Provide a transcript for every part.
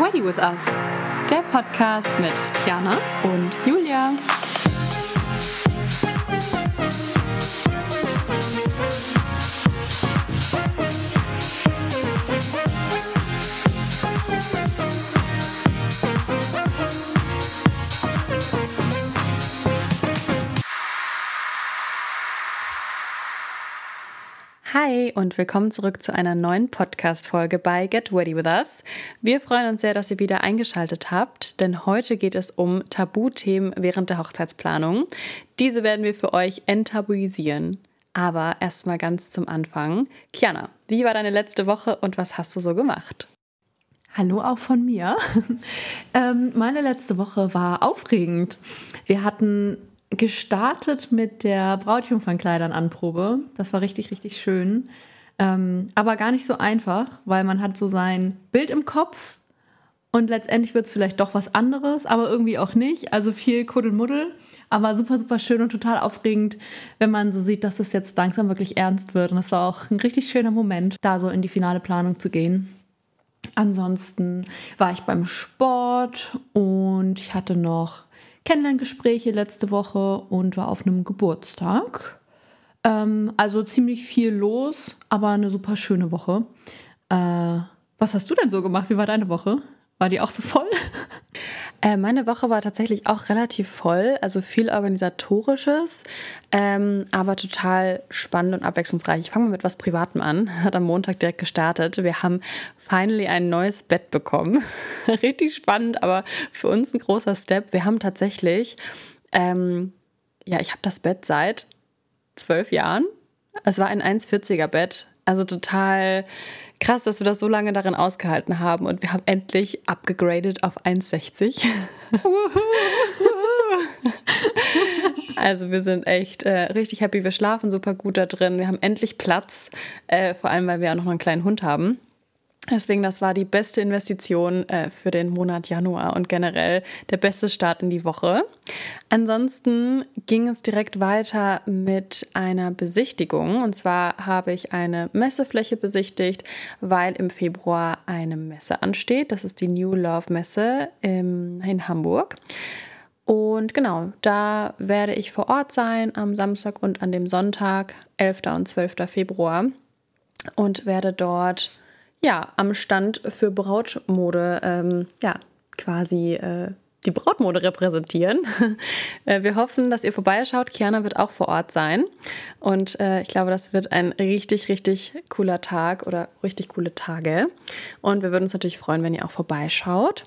Ready with Us, der Podcast mit Kiana und Julia. Hi und willkommen zurück zu einer neuen Podcast-Folge bei Get Ready with Us. Wir freuen uns sehr, dass ihr wieder eingeschaltet habt, denn heute geht es um Tabuthemen während der Hochzeitsplanung. Diese werden wir für euch enttabuisieren. Aber erstmal ganz zum Anfang. Kiana, wie war deine letzte Woche und was hast du so gemacht? Hallo auch von mir. ähm, meine letzte Woche war aufregend. Wir hatten gestartet mit der Brautjungfernkleidern Anprobe. Das war richtig, richtig schön. Ähm, aber gar nicht so einfach, weil man hat so sein Bild im Kopf und letztendlich wird es vielleicht doch was anderes, aber irgendwie auch nicht. Also viel Kuddelmuddel, aber super, super schön und total aufregend, wenn man so sieht, dass es jetzt langsam wirklich ernst wird. Und es war auch ein richtig schöner Moment, da so in die finale Planung zu gehen. Ansonsten war ich beim Sport und ich hatte noch Kennenlerngespräche letzte Woche und war auf einem Geburtstag. Ähm, also ziemlich viel los, aber eine super schöne Woche. Äh, was hast du denn so gemacht? Wie war deine Woche? War die auch so voll? Äh, meine Woche war tatsächlich auch relativ voll, also viel organisatorisches, ähm, aber total spannend und abwechslungsreich. Ich fange mal mit was Privatem an. Hat am Montag direkt gestartet. Wir haben finally ein neues Bett bekommen. Richtig spannend, aber für uns ein großer Step. Wir haben tatsächlich, ähm, ja, ich habe das Bett seit zwölf Jahren. Es war ein 1,40er Bett, also total krass, dass wir das so lange darin ausgehalten haben und wir haben endlich abgegradet auf 1,60. also wir sind echt äh, richtig happy. Wir schlafen super gut da drin. Wir haben endlich Platz, äh, vor allem weil wir auch noch einen kleinen Hund haben. Deswegen, das war die beste Investition äh, für den Monat Januar und generell der beste Start in die Woche. Ansonsten ging es direkt weiter mit einer Besichtigung. Und zwar habe ich eine Messefläche besichtigt, weil im Februar eine Messe ansteht. Das ist die New Love Messe im, in Hamburg. Und genau, da werde ich vor Ort sein am Samstag und an dem Sonntag, 11. und 12. Februar. Und werde dort ja, am Stand für Brautmode ähm, ja, quasi äh, die Brautmode repräsentieren. Äh, wir hoffen, dass ihr vorbeischaut. Kiana wird auch vor Ort sein. Und äh, ich glaube, das wird ein richtig, richtig cooler Tag oder richtig coole Tage. Und wir würden uns natürlich freuen, wenn ihr auch vorbeischaut.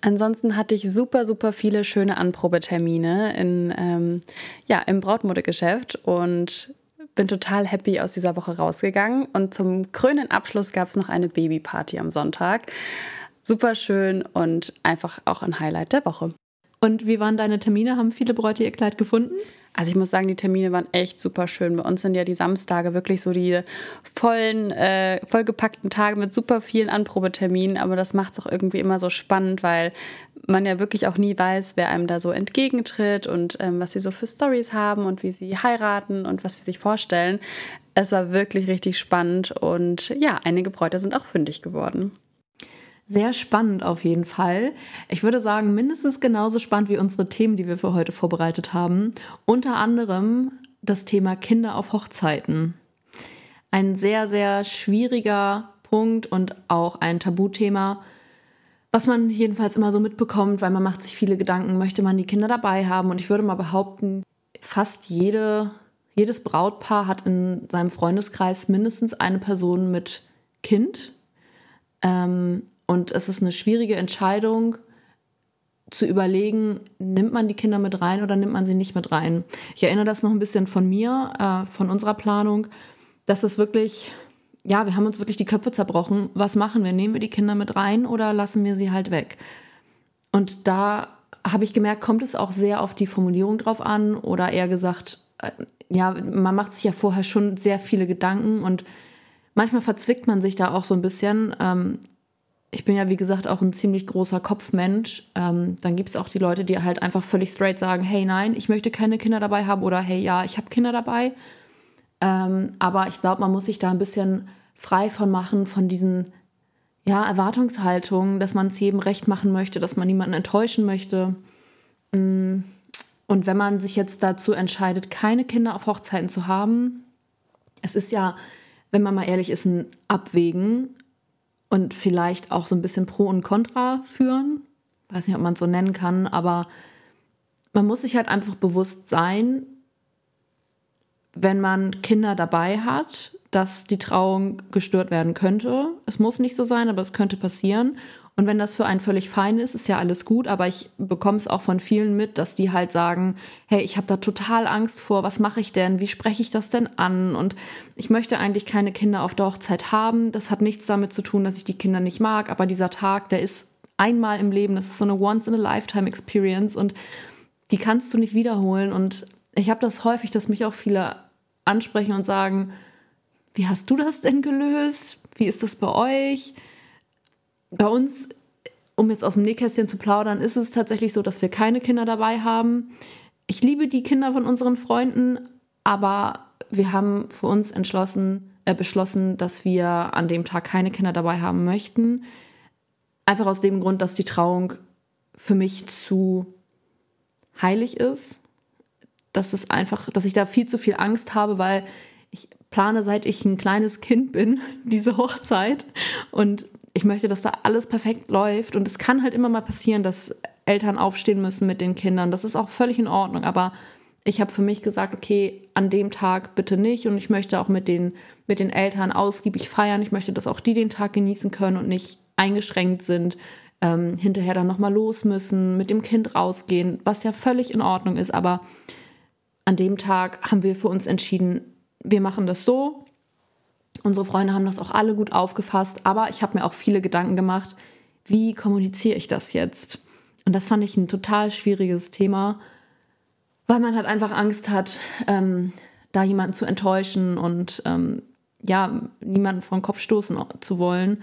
Ansonsten hatte ich super, super viele schöne Anprobetermine in, ähm, ja, im Brautmodegeschäft und bin total happy aus dieser Woche rausgegangen. Und zum krönenden Abschluss gab es noch eine Babyparty am Sonntag. Super schön und einfach auch ein Highlight der Woche. Und wie waren deine Termine? Haben viele Bräute ihr Kleid gefunden? Also ich muss sagen, die Termine waren echt super schön. Bei uns sind ja die Samstage wirklich so die vollen, äh, vollgepackten Tage mit super vielen Anprobeterminen. Aber das macht es auch irgendwie immer so spannend, weil man ja wirklich auch nie weiß, wer einem da so entgegentritt und ähm, was sie so für Stories haben und wie sie heiraten und was sie sich vorstellen. Es war wirklich richtig spannend und ja, einige Bräute sind auch fündig geworden. Sehr spannend auf jeden Fall. Ich würde sagen, mindestens genauso spannend wie unsere Themen, die wir für heute vorbereitet haben. Unter anderem das Thema Kinder auf Hochzeiten. Ein sehr, sehr schwieriger Punkt und auch ein Tabuthema, was man jedenfalls immer so mitbekommt, weil man macht sich viele Gedanken, möchte man die Kinder dabei haben. Und ich würde mal behaupten, fast jede, jedes Brautpaar hat in seinem Freundeskreis mindestens eine Person mit Kind. Ähm, und es ist eine schwierige Entscheidung zu überlegen, nimmt man die Kinder mit rein oder nimmt man sie nicht mit rein. Ich erinnere das noch ein bisschen von mir, äh, von unserer Planung, dass es wirklich, ja, wir haben uns wirklich die Köpfe zerbrochen. Was machen wir? Nehmen wir die Kinder mit rein oder lassen wir sie halt weg? Und da habe ich gemerkt, kommt es auch sehr auf die Formulierung drauf an oder eher gesagt, äh, ja, man macht sich ja vorher schon sehr viele Gedanken und manchmal verzwickt man sich da auch so ein bisschen. Ähm, ich bin ja, wie gesagt, auch ein ziemlich großer Kopfmensch. Ähm, dann gibt es auch die Leute, die halt einfach völlig straight sagen, hey nein, ich möchte keine Kinder dabei haben oder hey ja, ich habe Kinder dabei. Ähm, aber ich glaube, man muss sich da ein bisschen frei von machen, von diesen ja, Erwartungshaltung, dass man es jedem recht machen möchte, dass man niemanden enttäuschen möchte. Mm. Und wenn man sich jetzt dazu entscheidet, keine Kinder auf Hochzeiten zu haben, es ist ja, wenn man mal ehrlich ist, ein Abwägen und vielleicht auch so ein bisschen Pro und Contra führen. Weiß nicht, ob man es so nennen kann, aber man muss sich halt einfach bewusst sein, wenn man Kinder dabei hat, dass die Trauung gestört werden könnte. Es muss nicht so sein, aber es könnte passieren. Und wenn das für einen völlig fein ist, ist ja alles gut. Aber ich bekomme es auch von vielen mit, dass die halt sagen, hey, ich habe da total Angst vor, was mache ich denn? Wie spreche ich das denn an? Und ich möchte eigentlich keine Kinder auf der Hochzeit haben. Das hat nichts damit zu tun, dass ich die Kinder nicht mag. Aber dieser Tag, der ist einmal im Leben. Das ist so eine Once-in-a-Lifetime-Experience. Und die kannst du nicht wiederholen. Und ich habe das häufig, dass mich auch viele ansprechen und sagen, wie hast du das denn gelöst? Wie ist das bei euch? Bei uns, um jetzt aus dem Nähkästchen zu plaudern, ist es tatsächlich so, dass wir keine Kinder dabei haben. Ich liebe die Kinder von unseren Freunden, aber wir haben für uns entschlossen, äh, beschlossen, dass wir an dem Tag keine Kinder dabei haben möchten. Einfach aus dem Grund, dass die Trauung für mich zu heilig ist. Dass es einfach, dass ich da viel zu viel Angst habe, weil ich plane, seit ich ein kleines Kind bin, diese Hochzeit. Und ich möchte, dass da alles perfekt läuft. Und es kann halt immer mal passieren, dass Eltern aufstehen müssen mit den Kindern. Das ist auch völlig in Ordnung. Aber ich habe für mich gesagt, okay, an dem Tag bitte nicht. Und ich möchte auch mit den, mit den Eltern ausgiebig feiern. Ich möchte, dass auch die den Tag genießen können und nicht eingeschränkt sind, ähm, hinterher dann nochmal los müssen, mit dem Kind rausgehen, was ja völlig in Ordnung ist. Aber an dem Tag haben wir für uns entschieden, wir machen das so. Unsere Freunde haben das auch alle gut aufgefasst, aber ich habe mir auch viele Gedanken gemacht, wie kommuniziere ich das jetzt? Und das fand ich ein total schwieriges Thema, weil man halt einfach Angst hat, ähm, da jemanden zu enttäuschen und ähm, ja, niemanden vor den Kopf stoßen zu wollen.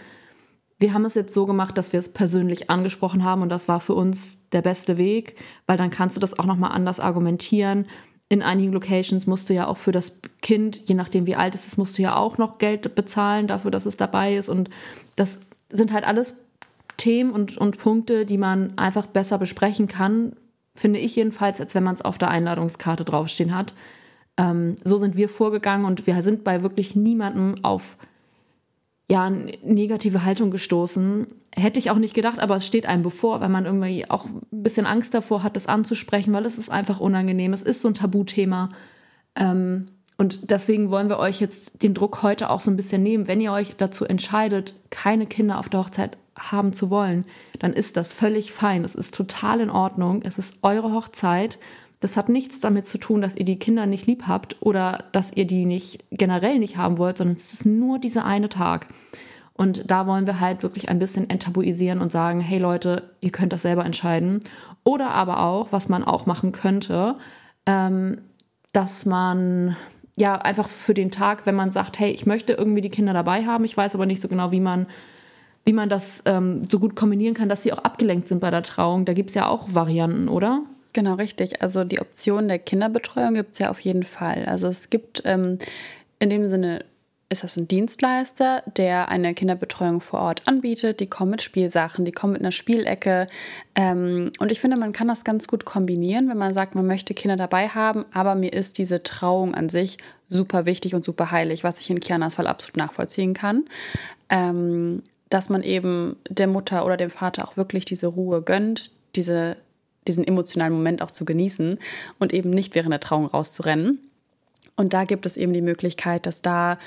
Wir haben es jetzt so gemacht, dass wir es persönlich angesprochen haben und das war für uns der beste Weg, weil dann kannst du das auch nochmal anders argumentieren in einigen Locations musst du ja auch für das Kind, je nachdem wie alt es ist, musst du ja auch noch Geld bezahlen dafür, dass es dabei ist. Und das sind halt alles Themen und, und Punkte, die man einfach besser besprechen kann, finde ich jedenfalls, als wenn man es auf der Einladungskarte draufstehen hat. Ähm, so sind wir vorgegangen und wir sind bei wirklich niemandem auf ja, negative Haltung gestoßen. Hätte ich auch nicht gedacht, aber es steht einem bevor, weil man irgendwie auch ein bisschen Angst davor hat, das anzusprechen, weil es ist einfach unangenehm. Es ist so ein Tabuthema. Ähm, und deswegen wollen wir euch jetzt den Druck heute auch so ein bisschen nehmen. Wenn ihr euch dazu entscheidet, keine Kinder auf der Hochzeit haben zu wollen, dann ist das völlig fein. Es ist total in Ordnung. Es ist eure Hochzeit das hat nichts damit zu tun, dass ihr die Kinder nicht lieb habt oder dass ihr die nicht generell nicht haben wollt, sondern es ist nur dieser eine Tag. Und da wollen wir halt wirklich ein bisschen enttabuisieren und sagen, hey Leute, ihr könnt das selber entscheiden. Oder aber auch, was man auch machen könnte, ähm, dass man ja einfach für den Tag, wenn man sagt, hey, ich möchte irgendwie die Kinder dabei haben, ich weiß aber nicht so genau, wie man, wie man das ähm, so gut kombinieren kann, dass sie auch abgelenkt sind bei der Trauung. Da gibt es ja auch Varianten, oder? Genau, richtig. Also die Option der Kinderbetreuung gibt es ja auf jeden Fall. Also es gibt ähm, in dem Sinne, ist das ein Dienstleister, der eine Kinderbetreuung vor Ort anbietet. Die kommen mit Spielsachen, die kommen mit einer Spielecke. Ähm, und ich finde, man kann das ganz gut kombinieren, wenn man sagt, man möchte Kinder dabei haben, aber mir ist diese Trauung an sich super wichtig und super heilig, was ich in Kianas Fall absolut nachvollziehen kann. Ähm, dass man eben der Mutter oder dem Vater auch wirklich diese Ruhe gönnt, diese diesen emotionalen Moment auch zu genießen und eben nicht während der Trauung rauszurennen. Und da gibt es eben die Möglichkeit, dass da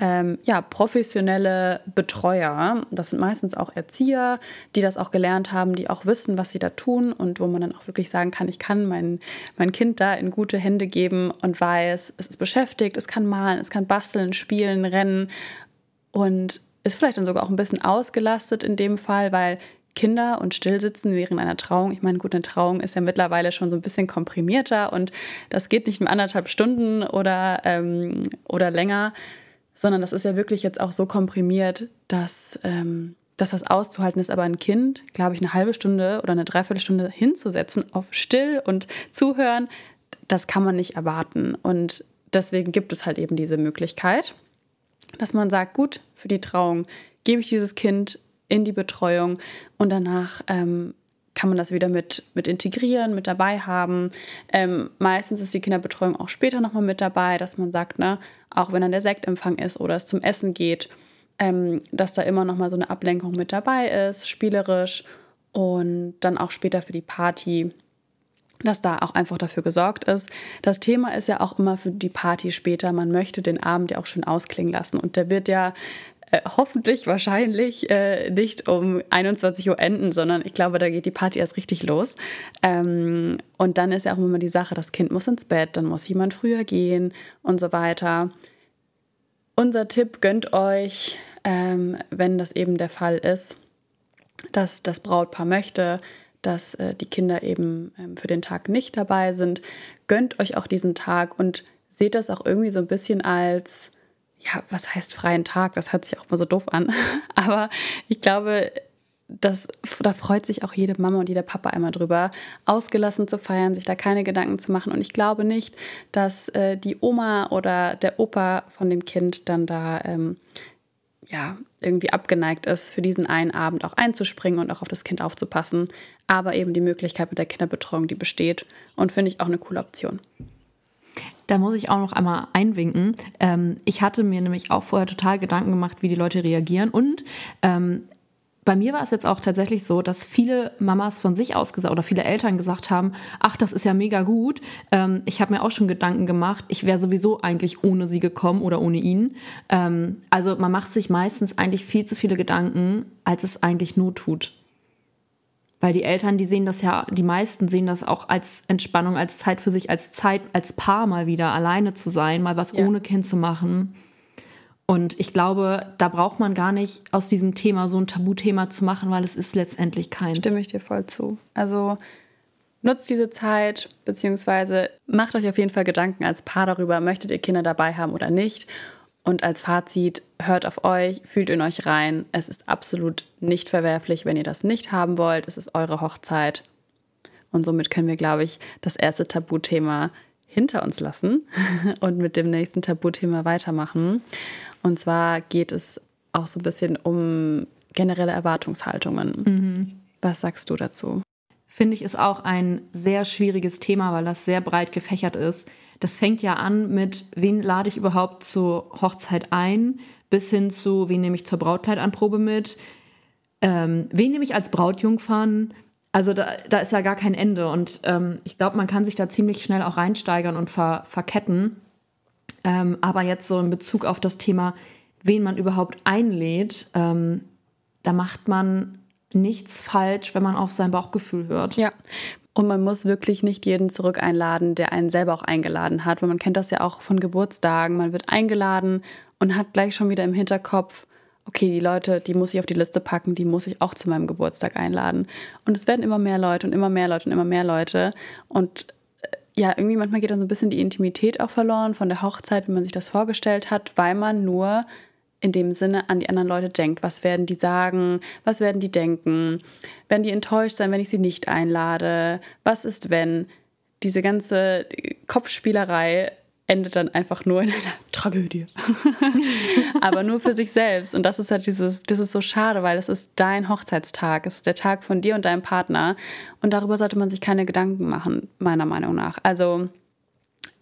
ähm, ja, professionelle Betreuer, das sind meistens auch Erzieher, die das auch gelernt haben, die auch wissen, was sie da tun und wo man dann auch wirklich sagen kann, ich kann mein, mein Kind da in gute Hände geben und weiß, es ist beschäftigt, es kann malen, es kann basteln, spielen, rennen und ist vielleicht dann sogar auch ein bisschen ausgelastet in dem Fall, weil Kinder und Stillsitzen während einer Trauung. Ich meine, gut, eine Trauung ist ja mittlerweile schon so ein bisschen komprimierter und das geht nicht mehr anderthalb Stunden oder, ähm, oder länger, sondern das ist ja wirklich jetzt auch so komprimiert, dass, ähm, dass das auszuhalten ist. Aber ein Kind, glaube ich, eine halbe Stunde oder eine Dreiviertelstunde hinzusetzen auf still und zuhören, das kann man nicht erwarten. Und deswegen gibt es halt eben diese Möglichkeit, dass man sagt, gut, für die Trauung gebe ich dieses Kind in die Betreuung und danach ähm, kann man das wieder mit, mit integrieren, mit dabei haben. Ähm, meistens ist die Kinderbetreuung auch später nochmal mit dabei, dass man sagt, ne, auch wenn dann der Sektempfang ist oder es zum Essen geht, ähm, dass da immer nochmal so eine Ablenkung mit dabei ist, spielerisch und dann auch später für die Party, dass da auch einfach dafür gesorgt ist. Das Thema ist ja auch immer für die Party später, man möchte den Abend ja auch schön ausklingen lassen und der wird ja äh, hoffentlich wahrscheinlich äh, nicht um 21 Uhr enden, sondern ich glaube, da geht die Party erst richtig los. Ähm, und dann ist ja auch immer die Sache, das Kind muss ins Bett, dann muss jemand früher gehen und so weiter. Unser Tipp gönnt euch, ähm, wenn das eben der Fall ist, dass das Brautpaar möchte, dass äh, die Kinder eben ähm, für den Tag nicht dabei sind, gönnt euch auch diesen Tag und seht das auch irgendwie so ein bisschen als ja, was heißt freien Tag? Das hört sich auch mal so doof an. Aber ich glaube, das, da freut sich auch jede Mama und jeder Papa einmal drüber, ausgelassen zu feiern, sich da keine Gedanken zu machen. Und ich glaube nicht, dass äh, die Oma oder der Opa von dem Kind dann da ähm, ja, irgendwie abgeneigt ist, für diesen einen Abend auch einzuspringen und auch auf das Kind aufzupassen. Aber eben die Möglichkeit mit der Kinderbetreuung, die besteht. Und finde ich auch eine coole Option. Da muss ich auch noch einmal einwinken. Ähm, ich hatte mir nämlich auch vorher total Gedanken gemacht, wie die Leute reagieren. Und ähm, bei mir war es jetzt auch tatsächlich so, dass viele Mamas von sich aus gesagt oder viele Eltern gesagt haben, ach, das ist ja mega gut. Ähm, ich habe mir auch schon Gedanken gemacht, ich wäre sowieso eigentlich ohne sie gekommen oder ohne ihn. Ähm, also man macht sich meistens eigentlich viel zu viele Gedanken, als es eigentlich not tut. Weil die Eltern, die sehen das ja, die meisten sehen das auch als Entspannung, als Zeit für sich, als Zeit, als Paar mal wieder alleine zu sein, mal was ja. ohne Kind zu machen. Und ich glaube, da braucht man gar nicht aus diesem Thema so ein Tabuthema zu machen, weil es ist letztendlich keins. Stimme ich dir voll zu. Also nutzt diese Zeit, beziehungsweise macht euch auf jeden Fall Gedanken als Paar darüber, möchtet ihr Kinder dabei haben oder nicht. Und als Fazit, hört auf euch, fühlt in euch rein. Es ist absolut nicht verwerflich, wenn ihr das nicht haben wollt. Es ist eure Hochzeit. Und somit können wir, glaube ich, das erste Tabuthema hinter uns lassen und mit dem nächsten Tabuthema weitermachen. Und zwar geht es auch so ein bisschen um generelle Erwartungshaltungen. Mhm. Was sagst du dazu? Finde ich, ist auch ein sehr schwieriges Thema, weil das sehr breit gefächert ist. Das fängt ja an mit, wen lade ich überhaupt zur Hochzeit ein, bis hin zu, wen nehme ich zur Brautkleidanprobe mit, ähm, wen nehme ich als Brautjungfern. Also da, da ist ja gar kein Ende. Und ähm, ich glaube, man kann sich da ziemlich schnell auch reinsteigern und ver, verketten. Ähm, aber jetzt so in Bezug auf das Thema, wen man überhaupt einlädt, ähm, da macht man nichts falsch, wenn man auf sein Bauchgefühl hört. Ja, und man muss wirklich nicht jeden zurück einladen, der einen selber auch eingeladen hat. Weil man kennt das ja auch von Geburtstagen. Man wird eingeladen und hat gleich schon wieder im Hinterkopf, okay, die Leute, die muss ich auf die Liste packen, die muss ich auch zu meinem Geburtstag einladen. Und es werden immer mehr Leute und immer mehr Leute und immer mehr Leute. Und äh, ja, irgendwie manchmal geht dann so ein bisschen die Intimität auch verloren von der Hochzeit, wie man sich das vorgestellt hat, weil man nur in dem Sinne an die anderen Leute denkt. Was werden die sagen? Was werden die denken? Werden die enttäuscht sein, wenn ich sie nicht einlade? Was ist, wenn? Diese ganze Kopfspielerei endet dann einfach nur in einer Tragödie. Aber nur für sich selbst. Und das ist halt dieses, das ist so schade, weil es ist dein Hochzeitstag. Es ist der Tag von dir und deinem Partner. Und darüber sollte man sich keine Gedanken machen, meiner Meinung nach. Also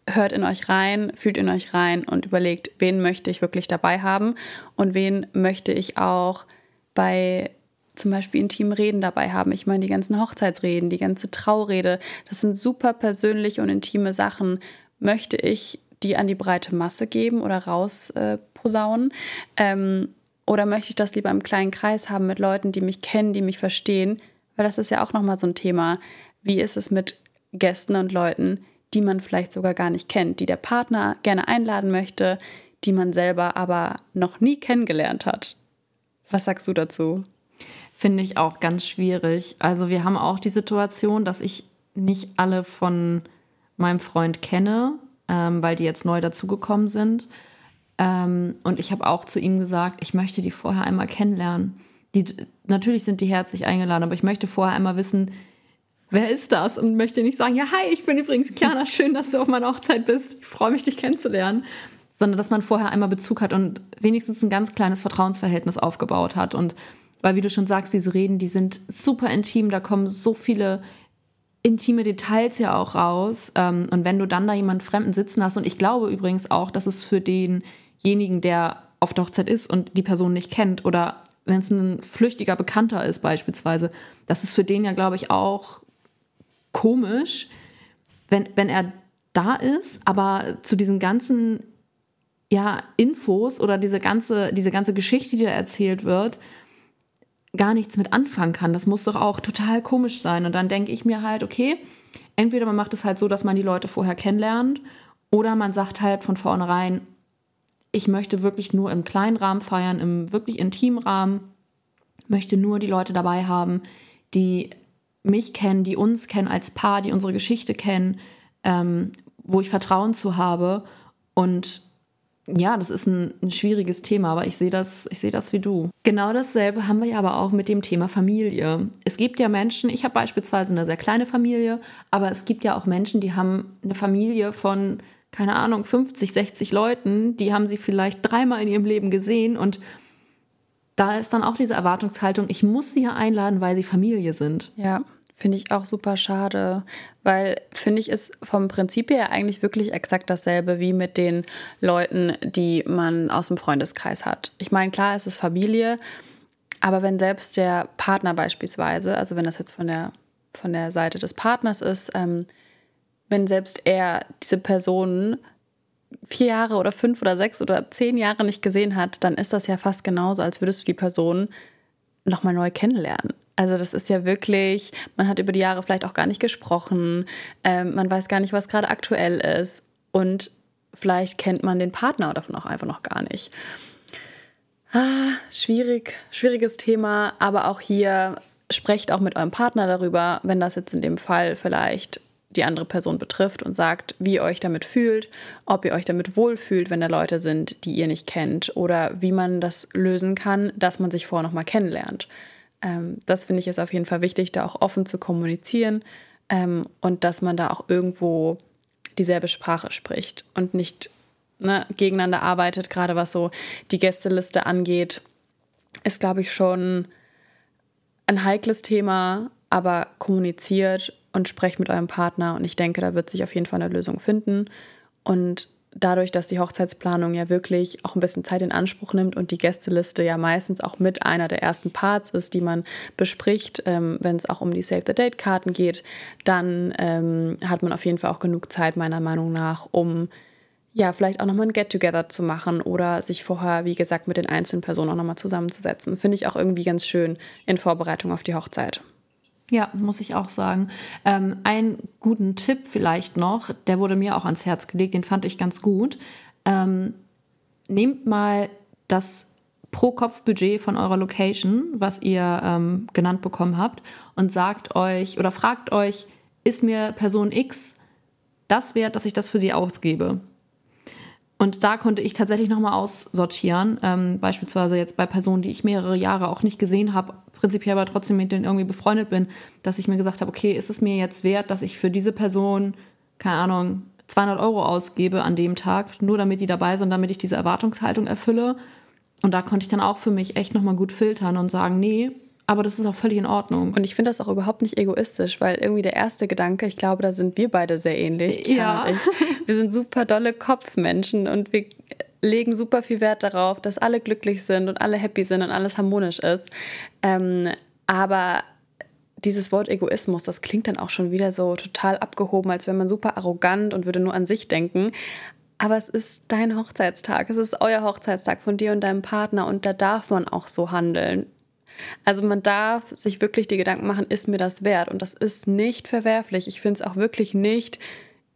hört in euch rein, fühlt in euch rein und überlegt, wen möchte ich wirklich dabei haben und wen möchte ich auch bei zum Beispiel intimen Reden dabei haben. Ich meine, die ganzen Hochzeitsreden, die ganze Traurede, das sind super persönliche und intime Sachen. Möchte ich die an die breite Masse geben oder rausposaunen? Äh, ähm, oder möchte ich das lieber im kleinen Kreis haben mit Leuten, die mich kennen, die mich verstehen? Weil das ist ja auch nochmal so ein Thema. Wie ist es mit Gästen und Leuten, die man vielleicht sogar gar nicht kennt, die der Partner gerne einladen möchte, die man selber aber noch nie kennengelernt hat. Was sagst du dazu? Finde ich auch ganz schwierig. Also wir haben auch die Situation, dass ich nicht alle von meinem Freund kenne, ähm, weil die jetzt neu dazugekommen sind. Ähm, und ich habe auch zu ihm gesagt, ich möchte die vorher einmal kennenlernen. Die, natürlich sind die herzlich eingeladen, aber ich möchte vorher einmal wissen, wer ist das? Und möchte nicht sagen, ja, hi, ich bin übrigens Kiana, schön, dass du auf meiner Hochzeit bist. Ich freue mich, dich kennenzulernen. Sondern dass man vorher einmal Bezug hat und wenigstens ein ganz kleines Vertrauensverhältnis aufgebaut hat. Und Weil, wie du schon sagst, diese Reden, die sind super intim, da kommen so viele intime Details ja auch raus. Ähm, und wenn du dann da jemanden Fremden sitzen hast, und ich glaube übrigens auch, dass es für denjenigen, der auf der Hochzeit ist und die Person nicht kennt oder wenn es ein flüchtiger Bekannter ist beispielsweise, das ist für den ja, glaube ich, auch komisch, wenn, wenn er da ist, aber zu diesen ganzen ja, Infos oder diese ganze, diese ganze Geschichte, die da erzählt wird, gar nichts mit anfangen kann. Das muss doch auch total komisch sein. Und dann denke ich mir halt, okay, entweder man macht es halt so, dass man die Leute vorher kennenlernt, oder man sagt halt von vornherein, ich möchte wirklich nur im kleinen Rahmen feiern, im wirklich intimen Rahmen, möchte nur die Leute dabei haben, die mich kennen, die uns kennen als Paar, die unsere Geschichte kennen, ähm, wo ich Vertrauen zu habe. Und ja, das ist ein, ein, schwieriges Thema, aber ich sehe das, ich sehe das wie du. Genau dasselbe haben wir ja aber auch mit dem Thema Familie. Es gibt ja Menschen, ich habe beispielsweise eine sehr kleine Familie, aber es gibt ja auch Menschen, die haben eine Familie von, keine Ahnung, 50, 60 Leuten, die haben sie vielleicht dreimal in ihrem Leben gesehen und da ist dann auch diese Erwartungshaltung, ich muss sie ja einladen, weil sie Familie sind. Ja. Finde ich auch super schade, weil finde ich ist vom Prinzip her eigentlich wirklich exakt dasselbe wie mit den Leuten, die man aus dem Freundeskreis hat. Ich meine, klar, es ist Familie, aber wenn selbst der Partner beispielsweise, also wenn das jetzt von der, von der Seite des Partners ist, ähm, wenn selbst er diese Person vier Jahre oder fünf oder sechs oder zehn Jahre nicht gesehen hat, dann ist das ja fast genauso, als würdest du die Person nochmal neu kennenlernen. Also das ist ja wirklich, man hat über die Jahre vielleicht auch gar nicht gesprochen, ähm, man weiß gar nicht, was gerade aktuell ist und vielleicht kennt man den Partner davon auch einfach noch gar nicht. Ah, schwierig, schwieriges Thema, aber auch hier sprecht auch mit eurem Partner darüber, wenn das jetzt in dem Fall vielleicht die andere Person betrifft und sagt, wie ihr euch damit fühlt, ob ihr euch damit wohlfühlt, wenn da Leute sind, die ihr nicht kennt oder wie man das lösen kann, dass man sich vorher noch mal kennenlernt. Ähm, das finde ich ist auf jeden Fall wichtig, da auch offen zu kommunizieren ähm, und dass man da auch irgendwo dieselbe Sprache spricht und nicht ne, gegeneinander arbeitet, gerade was so die Gästeliste angeht, ist, glaube ich, schon ein heikles Thema, aber kommuniziert und sprecht mit eurem Partner und ich denke, da wird sich auf jeden Fall eine Lösung finden. Und dadurch, dass die Hochzeitsplanung ja wirklich auch ein bisschen Zeit in Anspruch nimmt und die Gästeliste ja meistens auch mit einer der ersten Parts ist, die man bespricht, ähm, wenn es auch um die Save the Date-Karten geht, dann ähm, hat man auf jeden Fall auch genug Zeit, meiner Meinung nach, um ja, vielleicht auch nochmal ein Get-Together zu machen oder sich vorher, wie gesagt, mit den einzelnen Personen auch nochmal zusammenzusetzen. Finde ich auch irgendwie ganz schön in Vorbereitung auf die Hochzeit. Ja, muss ich auch sagen. Ähm, einen guten Tipp vielleicht noch, der wurde mir auch ans Herz gelegt, den fand ich ganz gut. Ähm, nehmt mal das Pro-Kopf-Budget von eurer Location, was ihr ähm, genannt bekommen habt, und sagt euch oder fragt euch, ist mir Person X das wert, dass ich das für die ausgebe? Und da konnte ich tatsächlich nochmal aussortieren, ähm, beispielsweise jetzt bei Personen, die ich mehrere Jahre auch nicht gesehen habe, prinzipiell aber trotzdem mit denen irgendwie befreundet bin, dass ich mir gesagt habe, okay, ist es mir jetzt wert, dass ich für diese Person, keine Ahnung, 200 Euro ausgebe an dem Tag, nur damit die dabei sind, damit ich diese Erwartungshaltung erfülle. Und da konnte ich dann auch für mich echt nochmal gut filtern und sagen, nee, aber das ist auch völlig in Ordnung. Und ich finde das auch überhaupt nicht egoistisch, weil irgendwie der erste Gedanke, ich glaube, da sind wir beide sehr ähnlich. Ja. Wir sind super dolle Kopfmenschen und wir legen super viel Wert darauf, dass alle glücklich sind und alle happy sind und alles harmonisch ist. Ähm, aber dieses Wort Egoismus, das klingt dann auch schon wieder so total abgehoben, als wäre man super arrogant und würde nur an sich denken. Aber es ist dein Hochzeitstag, es ist euer Hochzeitstag von dir und deinem Partner und da darf man auch so handeln. Also man darf sich wirklich die Gedanken machen, ist mir das wert? Und das ist nicht verwerflich. Ich finde es auch wirklich nicht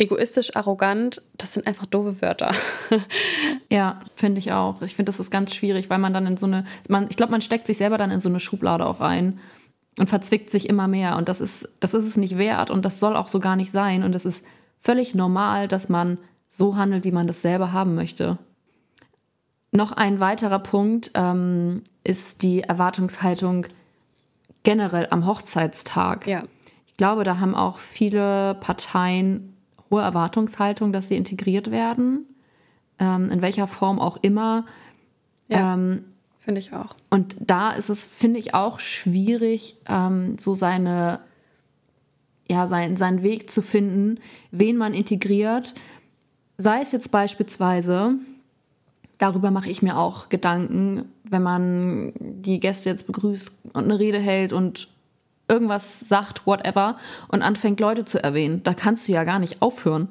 egoistisch, arrogant. Das sind einfach doofe Wörter. ja, finde ich auch. Ich finde, das ist ganz schwierig, weil man dann in so eine, man, ich glaube, man steckt sich selber dann in so eine Schublade auch rein und verzwickt sich immer mehr. Und das ist, das ist es nicht wert und das soll auch so gar nicht sein. Und es ist völlig normal, dass man so handelt, wie man das selber haben möchte. Noch ein weiterer Punkt ähm, ist die Erwartungshaltung generell am Hochzeitstag. Ja. Ich glaube, da haben auch viele Parteien hohe Erwartungshaltung, dass sie integriert werden, ähm, in welcher Form auch immer. Ja. Ähm, Finde ich auch. Und da ist es, finde ich, auch schwierig, ähm, so seine, ja, sein, seinen Weg zu finden, wen man integriert. Sei es jetzt beispielsweise, darüber mache ich mir auch Gedanken, wenn man die Gäste jetzt begrüßt und eine Rede hält und irgendwas sagt, whatever, und anfängt Leute zu erwähnen. Da kannst du ja gar nicht aufhören,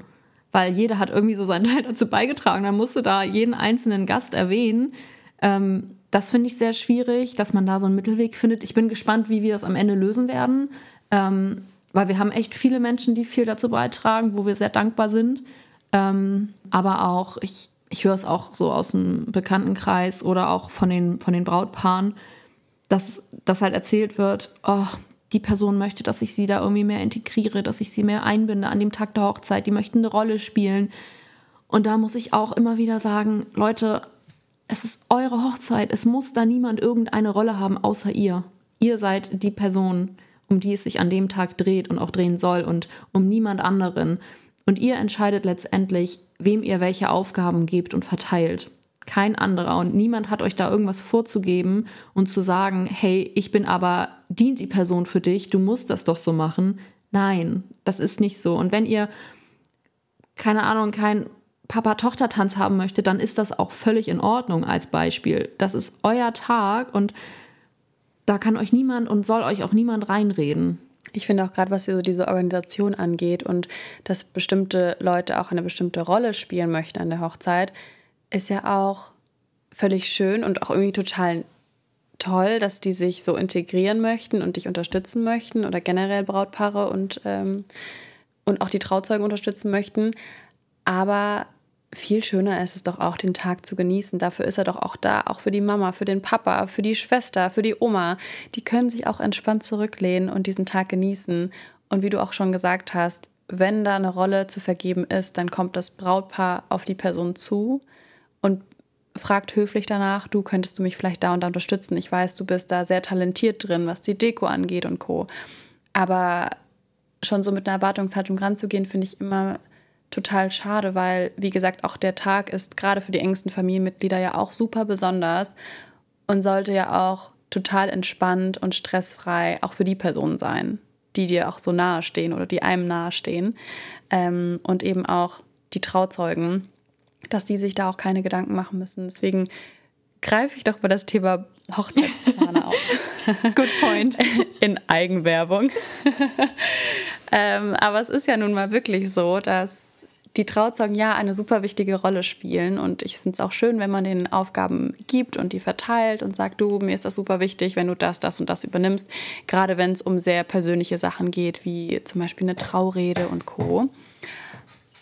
weil jeder hat irgendwie so seinen Teil dazu beigetragen. Dann musst du da jeden einzelnen Gast erwähnen. Ähm, das finde ich sehr schwierig, dass man da so einen Mittelweg findet. Ich bin gespannt, wie wir das am Ende lösen werden, ähm, weil wir haben echt viele Menschen, die viel dazu beitragen, wo wir sehr dankbar sind. Ähm, aber auch, ich, ich höre es auch so aus dem Bekanntenkreis oder auch von den, von den Brautpaaren, dass das halt erzählt wird, oh, die Person möchte, dass ich sie da irgendwie mehr integriere, dass ich sie mehr einbinde an dem Tag der Hochzeit, die möchten eine Rolle spielen. Und da muss ich auch immer wieder sagen, Leute, es ist eure Hochzeit. Es muss da niemand irgendeine Rolle haben, außer ihr. Ihr seid die Person, um die es sich an dem Tag dreht und auch drehen soll und um niemand anderen. Und ihr entscheidet letztendlich, wem ihr welche Aufgaben gebt und verteilt. Kein anderer. Und niemand hat euch da irgendwas vorzugeben und zu sagen, hey, ich bin aber, dient die Person für dich, du musst das doch so machen. Nein, das ist nicht so. Und wenn ihr, keine Ahnung, kein Papa-Tochter-Tanz haben möchte, dann ist das auch völlig in Ordnung als Beispiel. Das ist euer Tag und da kann euch niemand und soll euch auch niemand reinreden. Ich finde auch gerade, was so diese Organisation angeht und dass bestimmte Leute auch eine bestimmte Rolle spielen möchten an der Hochzeit, ist ja auch völlig schön und auch irgendwie total toll, dass die sich so integrieren möchten und dich unterstützen möchten oder generell Brautpaare und, ähm, und auch die Trauzeugen unterstützen möchten. Aber viel schöner ist es doch auch, den Tag zu genießen. Dafür ist er doch auch da, auch für die Mama, für den Papa, für die Schwester, für die Oma. Die können sich auch entspannt zurücklehnen und diesen Tag genießen. Und wie du auch schon gesagt hast, wenn da eine Rolle zu vergeben ist, dann kommt das Brautpaar auf die Person zu und fragt höflich danach, du könntest du mich vielleicht da und da unterstützen. Ich weiß, du bist da sehr talentiert drin, was die Deko angeht und Co. Aber schon so mit einer Erwartungshaltung ranzugehen, finde ich immer total schade, weil, wie gesagt, auch der Tag ist gerade für die engsten Familienmitglieder ja auch super besonders und sollte ja auch total entspannt und stressfrei auch für die Personen sein, die dir auch so nahe stehen oder die einem nahe stehen. Ähm, und eben auch die Trauzeugen, dass die sich da auch keine Gedanken machen müssen. Deswegen greife ich doch mal das Thema Hochzeitsplaner auf. Good point. In Eigenwerbung. ähm, aber es ist ja nun mal wirklich so, dass die Trauzeugen ja eine super wichtige Rolle spielen. Und ich finde es auch schön, wenn man den Aufgaben gibt und die verteilt und sagt, du, mir ist das super wichtig, wenn du das, das und das übernimmst. Gerade wenn es um sehr persönliche Sachen geht, wie zum Beispiel eine Traurede und Co.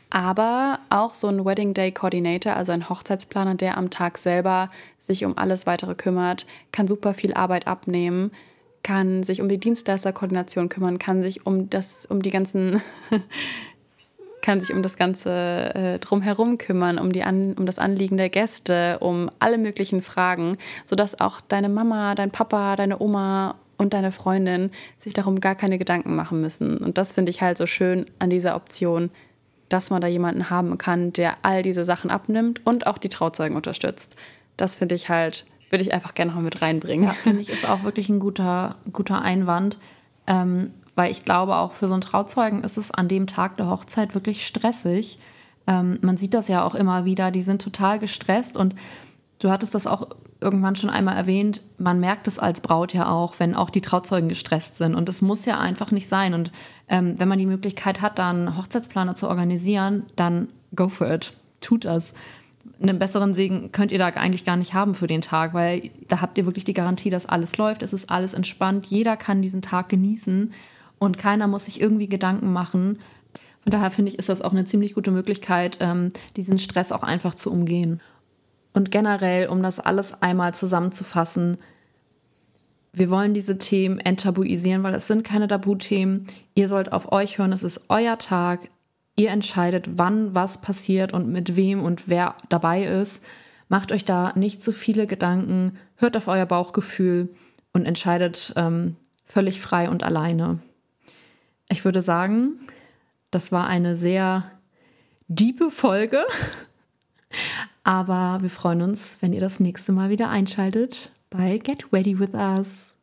Aber auch so ein Wedding Day Coordinator, also ein Hochzeitsplaner, der am Tag selber sich um alles weitere kümmert, kann super viel Arbeit abnehmen, kann sich um die Dienstleisterkoordination kümmern, kann sich um das, um die ganzen kann sich um das Ganze äh, drumherum kümmern, um, die An um das Anliegen der Gäste, um alle möglichen Fragen, sodass auch deine Mama, dein Papa, deine Oma und deine Freundin sich darum gar keine Gedanken machen müssen. Und das finde ich halt so schön an dieser Option, dass man da jemanden haben kann, der all diese Sachen abnimmt und auch die Trauzeugen unterstützt. Das finde ich halt, würde ich einfach gerne noch mit reinbringen. Ja, finde ich, ist auch wirklich ein guter, guter Einwand. Ähm, weil ich glaube, auch für so einen Trauzeugen ist es an dem Tag der Hochzeit wirklich stressig. Ähm, man sieht das ja auch immer wieder, die sind total gestresst und du hattest das auch irgendwann schon einmal erwähnt, man merkt es als Braut ja auch, wenn auch die Trauzeugen gestresst sind. Und das muss ja einfach nicht sein. Und ähm, wenn man die Möglichkeit hat, dann Hochzeitsplaner zu organisieren, dann go for it. Tut das. Einen besseren Segen könnt ihr da eigentlich gar nicht haben für den Tag, weil da habt ihr wirklich die Garantie, dass alles läuft, es ist alles entspannt, jeder kann diesen Tag genießen und keiner muss sich irgendwie Gedanken machen. Von daher finde ich, ist das auch eine ziemlich gute Möglichkeit, ähm, diesen Stress auch einfach zu umgehen. Und generell, um das alles einmal zusammenzufassen, wir wollen diese Themen enttabuisieren, weil es sind keine Tabuthemen. Ihr sollt auf euch hören, es ist euer Tag. Ihr entscheidet, wann was passiert und mit wem und wer dabei ist. Macht euch da nicht zu viele Gedanken, hört auf euer Bauchgefühl und entscheidet ähm, völlig frei und alleine. Ich würde sagen, das war eine sehr diebe Folge. Aber wir freuen uns, wenn ihr das nächste Mal wieder einschaltet bei Get Ready With Us.